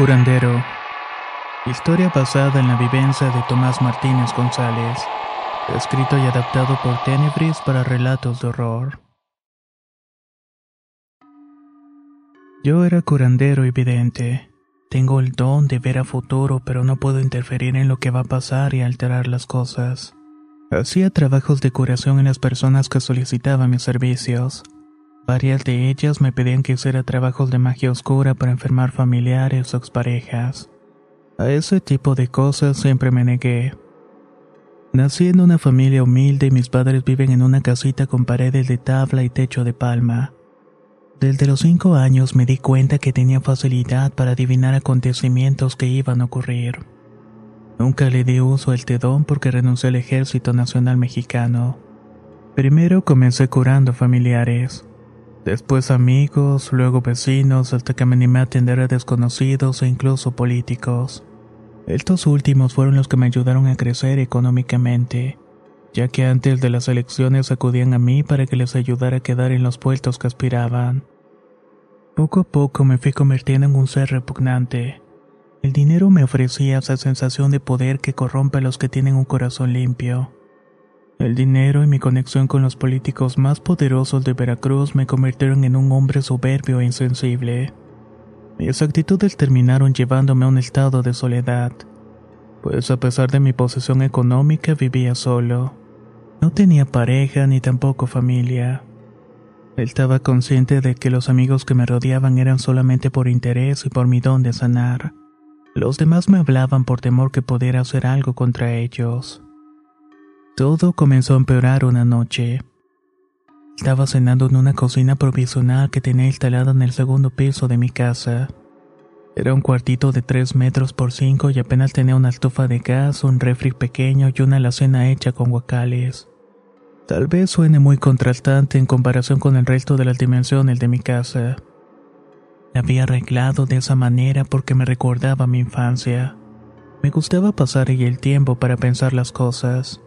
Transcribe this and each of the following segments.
Curandero. Historia basada en la vivencia de Tomás Martínez González. Escrito y adaptado por Tenebris para relatos de horror. Yo era curandero y vidente. Tengo el don de ver a futuro, pero no puedo interferir en lo que va a pasar y alterar las cosas. Hacía trabajos de curación en las personas que solicitaban mis servicios. Varias de ellas me pedían que hiciera trabajos de magia oscura para enfermar familiares o exparejas. A ese tipo de cosas siempre me negué. Nací en una familia humilde y mis padres viven en una casita con paredes de tabla y techo de palma. Desde los cinco años me di cuenta que tenía facilidad para adivinar acontecimientos que iban a ocurrir. Nunca le di uso al tedón porque renuncié al Ejército Nacional Mexicano. Primero comencé curando familiares. Después amigos, luego vecinos, hasta que me animé a atender a desconocidos e incluso políticos. Estos últimos fueron los que me ayudaron a crecer económicamente, ya que antes de las elecciones acudían a mí para que les ayudara a quedar en los puestos que aspiraban. Poco a poco me fui convirtiendo en un ser repugnante. El dinero me ofrecía esa sensación de poder que corrompe a los que tienen un corazón limpio. El dinero y mi conexión con los políticos más poderosos de Veracruz me convirtieron en un hombre soberbio e insensible. Mis actitudes terminaron llevándome a un estado de soledad, pues a pesar de mi posición económica vivía solo. No tenía pareja ni tampoco familia. Estaba consciente de que los amigos que me rodeaban eran solamente por interés y por mi don de sanar. Los demás me hablaban por temor que pudiera hacer algo contra ellos. Todo comenzó a empeorar una noche. Estaba cenando en una cocina provisional que tenía instalada en el segundo piso de mi casa. Era un cuartito de 3 metros por 5 y apenas tenía una estufa de gas, un refri pequeño y una alacena hecha con guacales. Tal vez suene muy contrastante en comparación con el resto de las dimensiones de mi casa. La había arreglado de esa manera porque me recordaba mi infancia. Me gustaba pasar ahí el tiempo para pensar las cosas.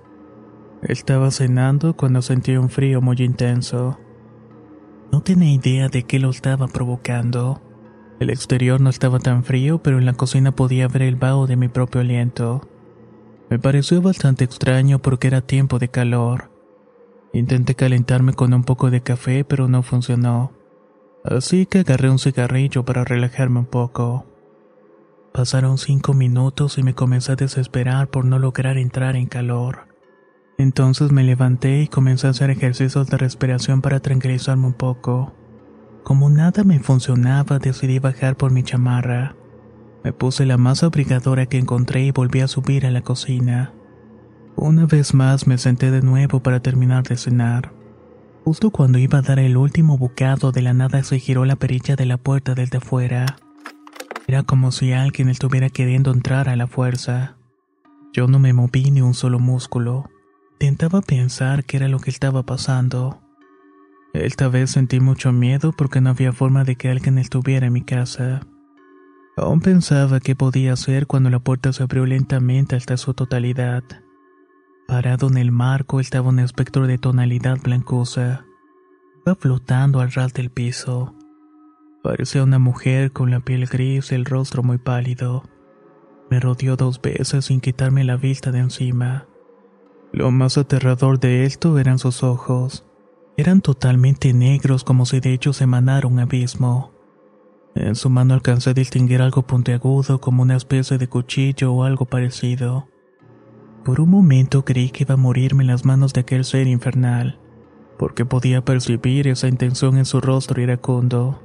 Estaba cenando cuando sentí un frío muy intenso. No tenía idea de qué lo estaba provocando. El exterior no estaba tan frío, pero en la cocina podía ver el vaho de mi propio aliento. Me pareció bastante extraño porque era tiempo de calor. Intenté calentarme con un poco de café, pero no funcionó. Así que agarré un cigarrillo para relajarme un poco. Pasaron cinco minutos y me comencé a desesperar por no lograr entrar en calor. Entonces me levanté y comencé a hacer ejercicios de respiración para tranquilizarme un poco. Como nada me funcionaba, decidí bajar por mi chamarra. Me puse la más abrigadora que encontré y volví a subir a la cocina. Una vez más me senté de nuevo para terminar de cenar. Justo cuando iba a dar el último bocado, de la nada se giró la perilla de la puerta desde afuera. Era como si alguien estuviera queriendo entrar a la fuerza. Yo no me moví ni un solo músculo. Intentaba pensar qué era lo que estaba pasando. Esta vez sentí mucho miedo porque no había forma de que alguien estuviera en mi casa. Aún pensaba qué podía hacer cuando la puerta se abrió lentamente hasta su totalidad. Parado en el marco estaba un espectro de tonalidad blancosa. Iba flotando al ras del piso. Parecía una mujer con la piel gris y el rostro muy pálido. Me rodeó dos veces sin quitarme la vista de encima. Lo más aterrador de esto eran sus ojos. Eran totalmente negros como si de ellos emanara un abismo. En su mano alcancé a distinguir algo puntiagudo como una especie de cuchillo o algo parecido. Por un momento creí que iba a morirme en las manos de aquel ser infernal, porque podía percibir esa intención en su rostro iracundo.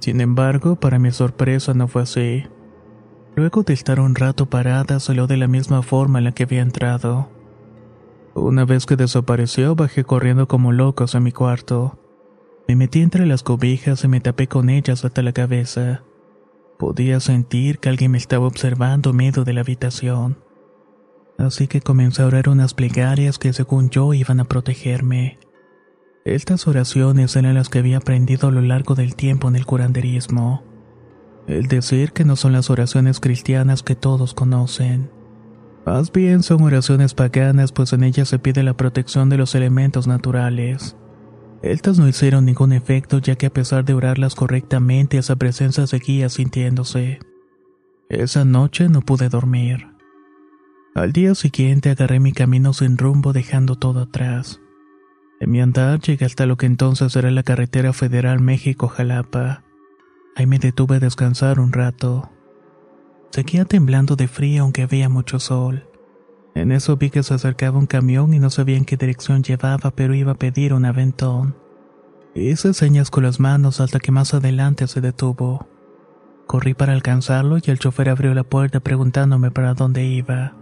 Sin embargo, para mi sorpresa no fue así. Luego de estar un rato parada, salió de la misma forma en la que había entrado. Una vez que desapareció, bajé corriendo como loco hacia mi cuarto. Me metí entre las cobijas y me tapé con ellas hasta la cabeza. Podía sentir que alguien me estaba observando medio de la habitación. Así que comencé a orar unas plegarias que según yo iban a protegerme. Estas oraciones eran las que había aprendido a lo largo del tiempo en el curanderismo. El decir que no son las oraciones cristianas que todos conocen. Más bien son oraciones paganas, pues en ellas se pide la protección de los elementos naturales. Estas no hicieron ningún efecto ya que a pesar de orarlas correctamente esa presencia seguía sintiéndose. Esa noche no pude dormir. Al día siguiente agarré mi camino sin rumbo dejando todo atrás. En mi andar llegué hasta lo que entonces era la carretera federal México-Jalapa. Ahí me detuve a descansar un rato. Seguía temblando de frío aunque había mucho sol. En eso vi que se acercaba un camión y no sabía en qué dirección llevaba, pero iba a pedir un aventón. Hice señas con las manos hasta que más adelante se detuvo. Corrí para alcanzarlo y el chofer abrió la puerta preguntándome para dónde iba.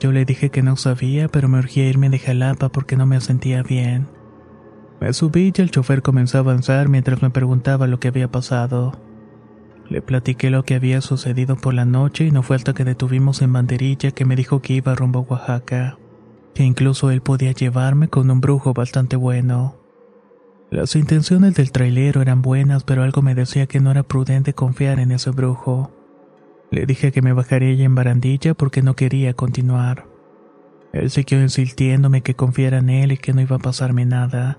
Yo le dije que no sabía, pero me urgía irme de Jalapa porque no me sentía bien. Me subí y el chofer comenzó a avanzar mientras me preguntaba lo que había pasado. Le platiqué lo que había sucedido por la noche y no fue hasta que detuvimos en Banderilla que me dijo que iba rumbo a Oaxaca, que incluso él podía llevarme con un brujo bastante bueno. Las intenciones del trailero eran buenas, pero algo me decía que no era prudente confiar en ese brujo. Le dije que me bajaría en barandilla porque no quería continuar. Él siguió insistiéndome que confiara en él y que no iba a pasarme nada.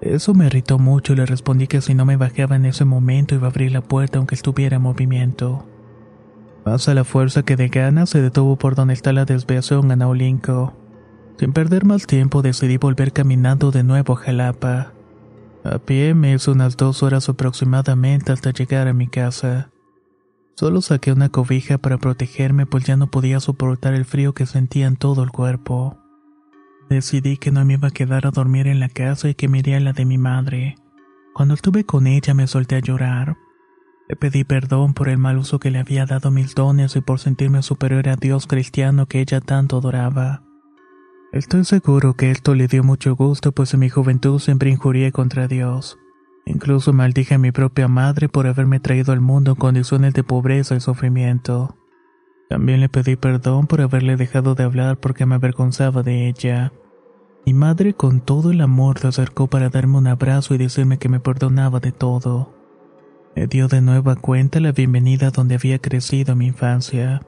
Eso me irritó mucho y le respondí que si no me bajaba en ese momento iba a abrir la puerta aunque estuviera en movimiento. Más a la fuerza que de ganas se detuvo por donde está la desviación a Naulinco. Sin perder más tiempo decidí volver caminando de nuevo a Jalapa. A pie me hizo unas dos horas aproximadamente hasta llegar a mi casa. Solo saqué una cobija para protegerme pues ya no podía soportar el frío que sentía en todo el cuerpo. Decidí que no me iba a quedar a dormir en la casa y que me iría a la de mi madre. Cuando estuve con ella me solté a llorar. Le pedí perdón por el mal uso que le había dado mis dones y por sentirme superior a Dios cristiano que ella tanto adoraba. Estoy seguro que esto le dio mucho gusto, pues en mi juventud siempre injurié contra Dios. Incluso maldije a mi propia madre por haberme traído al mundo en condiciones de pobreza y sufrimiento. También le pedí perdón por haberle dejado de hablar porque me avergonzaba de ella. Mi madre con todo el amor se acercó para darme un abrazo y decirme que me perdonaba de todo. Me dio de nueva cuenta la bienvenida donde había crecido mi infancia.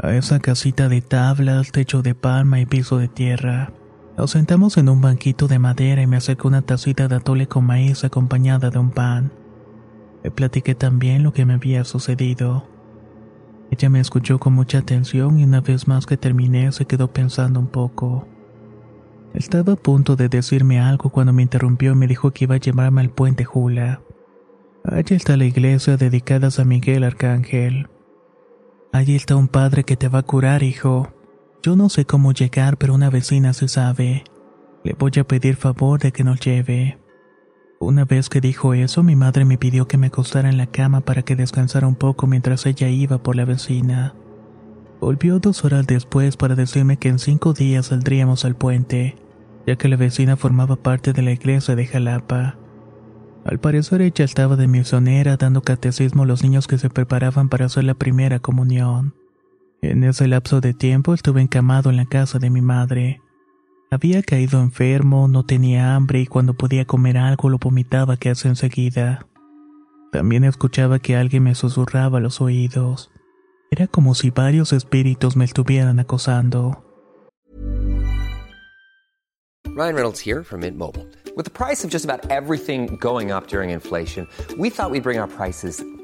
A esa casita de tablas, techo de palma y piso de tierra. Nos sentamos en un banquito de madera y me acercó una tacita de atole con maíz acompañada de un pan. Le platiqué también lo que me había sucedido. Ella me escuchó con mucha atención y una vez más que terminé se quedó pensando un poco. Estaba a punto de decirme algo cuando me interrumpió y me dijo que iba a llevarme al puente Jula. Allí está la iglesia dedicada a San Miguel Arcángel. Allí está un padre que te va a curar, hijo. Yo no sé cómo llegar, pero una vecina se sabe. Le voy a pedir favor de que nos lleve. Una vez que dijo eso, mi madre me pidió que me acostara en la cama para que descansara un poco mientras ella iba por la vecina. Volvió dos horas después para decirme que en cinco días saldríamos al puente, ya que la vecina formaba parte de la iglesia de Jalapa. Al parecer ella estaba de misionera dando catecismo a los niños que se preparaban para hacer la primera comunión. En ese lapso de tiempo estuve encamado en la casa de mi madre. Había caído enfermo, no tenía hambre y cuando podía comer algo lo vomitaba casi enseguida. También escuchaba que alguien me susurraba a los oídos. Era como si varios espíritus me estuvieran acosando. Ryan Reynolds here from Mint Mobile. With the price of just about everything going up during inflation, we thought we'd bring our prices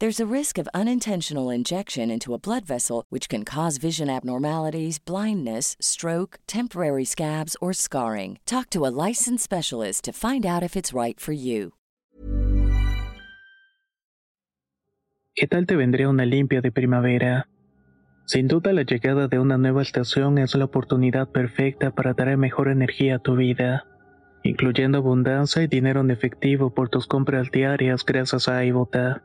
There's a risk of unintentional injection into a blood vessel, which can cause vision abnormalities, blindness, stroke, temporary scabs, or scarring. Talk to a licensed specialist to find out if it's right for you. ¿Qué tal te vendría una limpia de primavera? Sin duda la llegada de una nueva estación es la oportunidad perfecta para traer mejor energía a tu vida, incluyendo abundancia y dinero en efectivo por tus compras diarias gracias a iBota.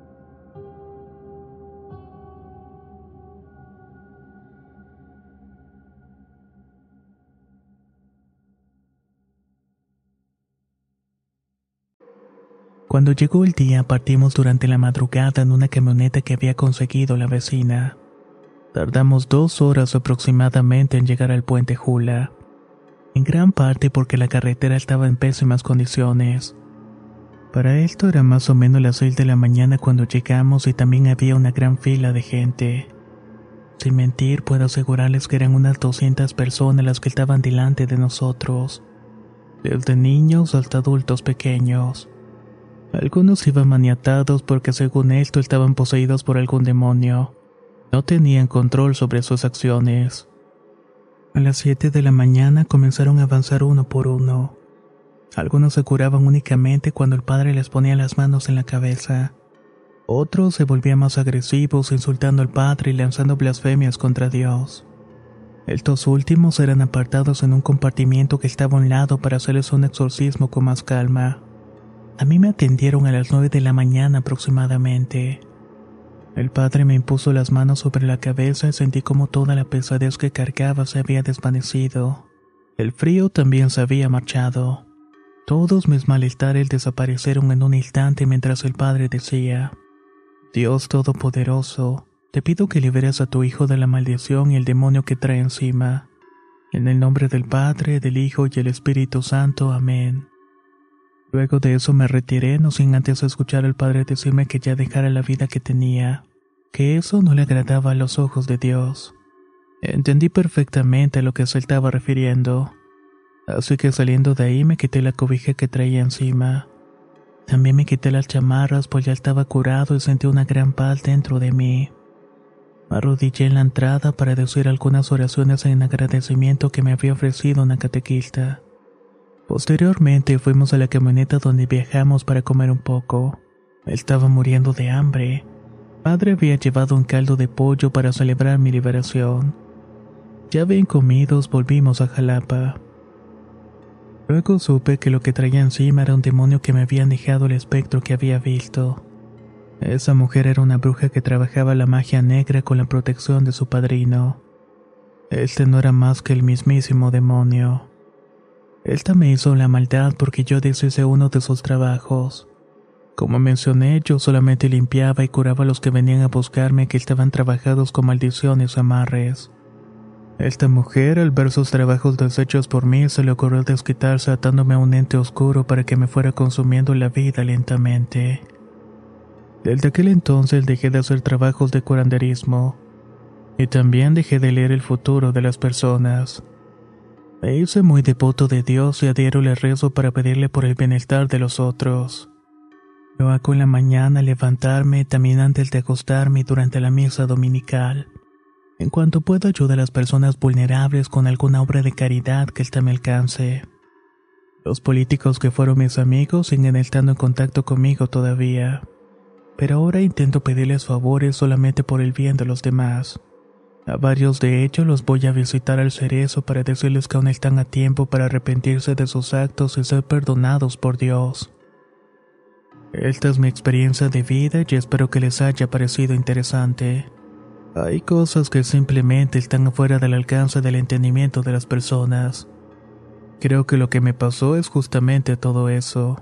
Cuando llegó el día partimos durante la madrugada en una camioneta que había conseguido la vecina. Tardamos dos horas aproximadamente en llegar al puente Jula en gran parte porque la carretera estaba en pésimas condiciones. Para esto era más o menos las 6 de la mañana cuando llegamos y también había una gran fila de gente. Sin mentir, puedo asegurarles que eran unas 200 personas las que estaban delante de nosotros, desde niños hasta adultos pequeños. Algunos iban maniatados porque según esto estaban poseídos por algún demonio. No tenían control sobre sus acciones. A las 7 de la mañana comenzaron a avanzar uno por uno. Algunos se curaban únicamente cuando el padre les ponía las manos en la cabeza. Otros se volvían más agresivos insultando al padre y lanzando blasfemias contra Dios. Estos últimos eran apartados en un compartimiento que estaba a un lado para hacerles un exorcismo con más calma. A mí me atendieron a las 9 de la mañana aproximadamente. El padre me impuso las manos sobre la cabeza y sentí como toda la pesadez que cargaba se había desvanecido. El frío también se había marchado. Todos mis malestares desaparecieron en un instante mientras el padre decía, Dios Todopoderoso, te pido que liberes a tu hijo de la maldición y el demonio que trae encima. En el nombre del Padre, del Hijo y el Espíritu Santo. Amén. Luego de eso me retiré, no sin antes escuchar al padre decirme que ya dejara la vida que tenía, que eso no le agradaba a los ojos de Dios. Entendí perfectamente a lo que se estaba refiriendo, así que saliendo de ahí me quité la cobija que traía encima. También me quité las chamarras pues ya estaba curado y sentí una gran paz dentro de mí. Me arrodillé en la entrada para decir algunas oraciones en agradecimiento que me había ofrecido una catequista. Posteriormente fuimos a la camioneta donde viajamos para comer un poco. Estaba muriendo de hambre. Padre había llevado un caldo de pollo para celebrar mi liberación. Ya bien comidos volvimos a Jalapa. Luego supe que lo que traía encima era un demonio que me había dejado el espectro que había visto. Esa mujer era una bruja que trabajaba la magia negra con la protección de su padrino. Este no era más que el mismísimo demonio. Él también hizo la maldad porque yo deshice uno de sus trabajos. Como mencioné, yo solamente limpiaba y curaba a los que venían a buscarme que estaban trabajados con maldiciones o amarres. Esta mujer, al ver sus trabajos deshechos por mí, se le ocurrió desquitarse atándome a un ente oscuro para que me fuera consumiendo la vida lentamente. Desde aquel entonces dejé de hacer trabajos de curanderismo y también dejé de leer el futuro de las personas. Me hice muy devoto de Dios y a le rezo para pedirle por el bienestar de los otros. Lo hago en la mañana al levantarme, también antes de acostarme y durante la misa dominical. En cuanto puedo ayudar a las personas vulnerables con alguna obra de caridad que está a mi alcance. Los políticos que fueron mis amigos siguen estando en contacto conmigo todavía, pero ahora intento pedirles favores solamente por el bien de los demás. A varios de ellos los voy a visitar al cerezo para decirles que aún están a tiempo para arrepentirse de sus actos y ser perdonados por Dios. Esta es mi experiencia de vida y espero que les haya parecido interesante. Hay cosas que simplemente están fuera del alcance del entendimiento de las personas. Creo que lo que me pasó es justamente todo eso.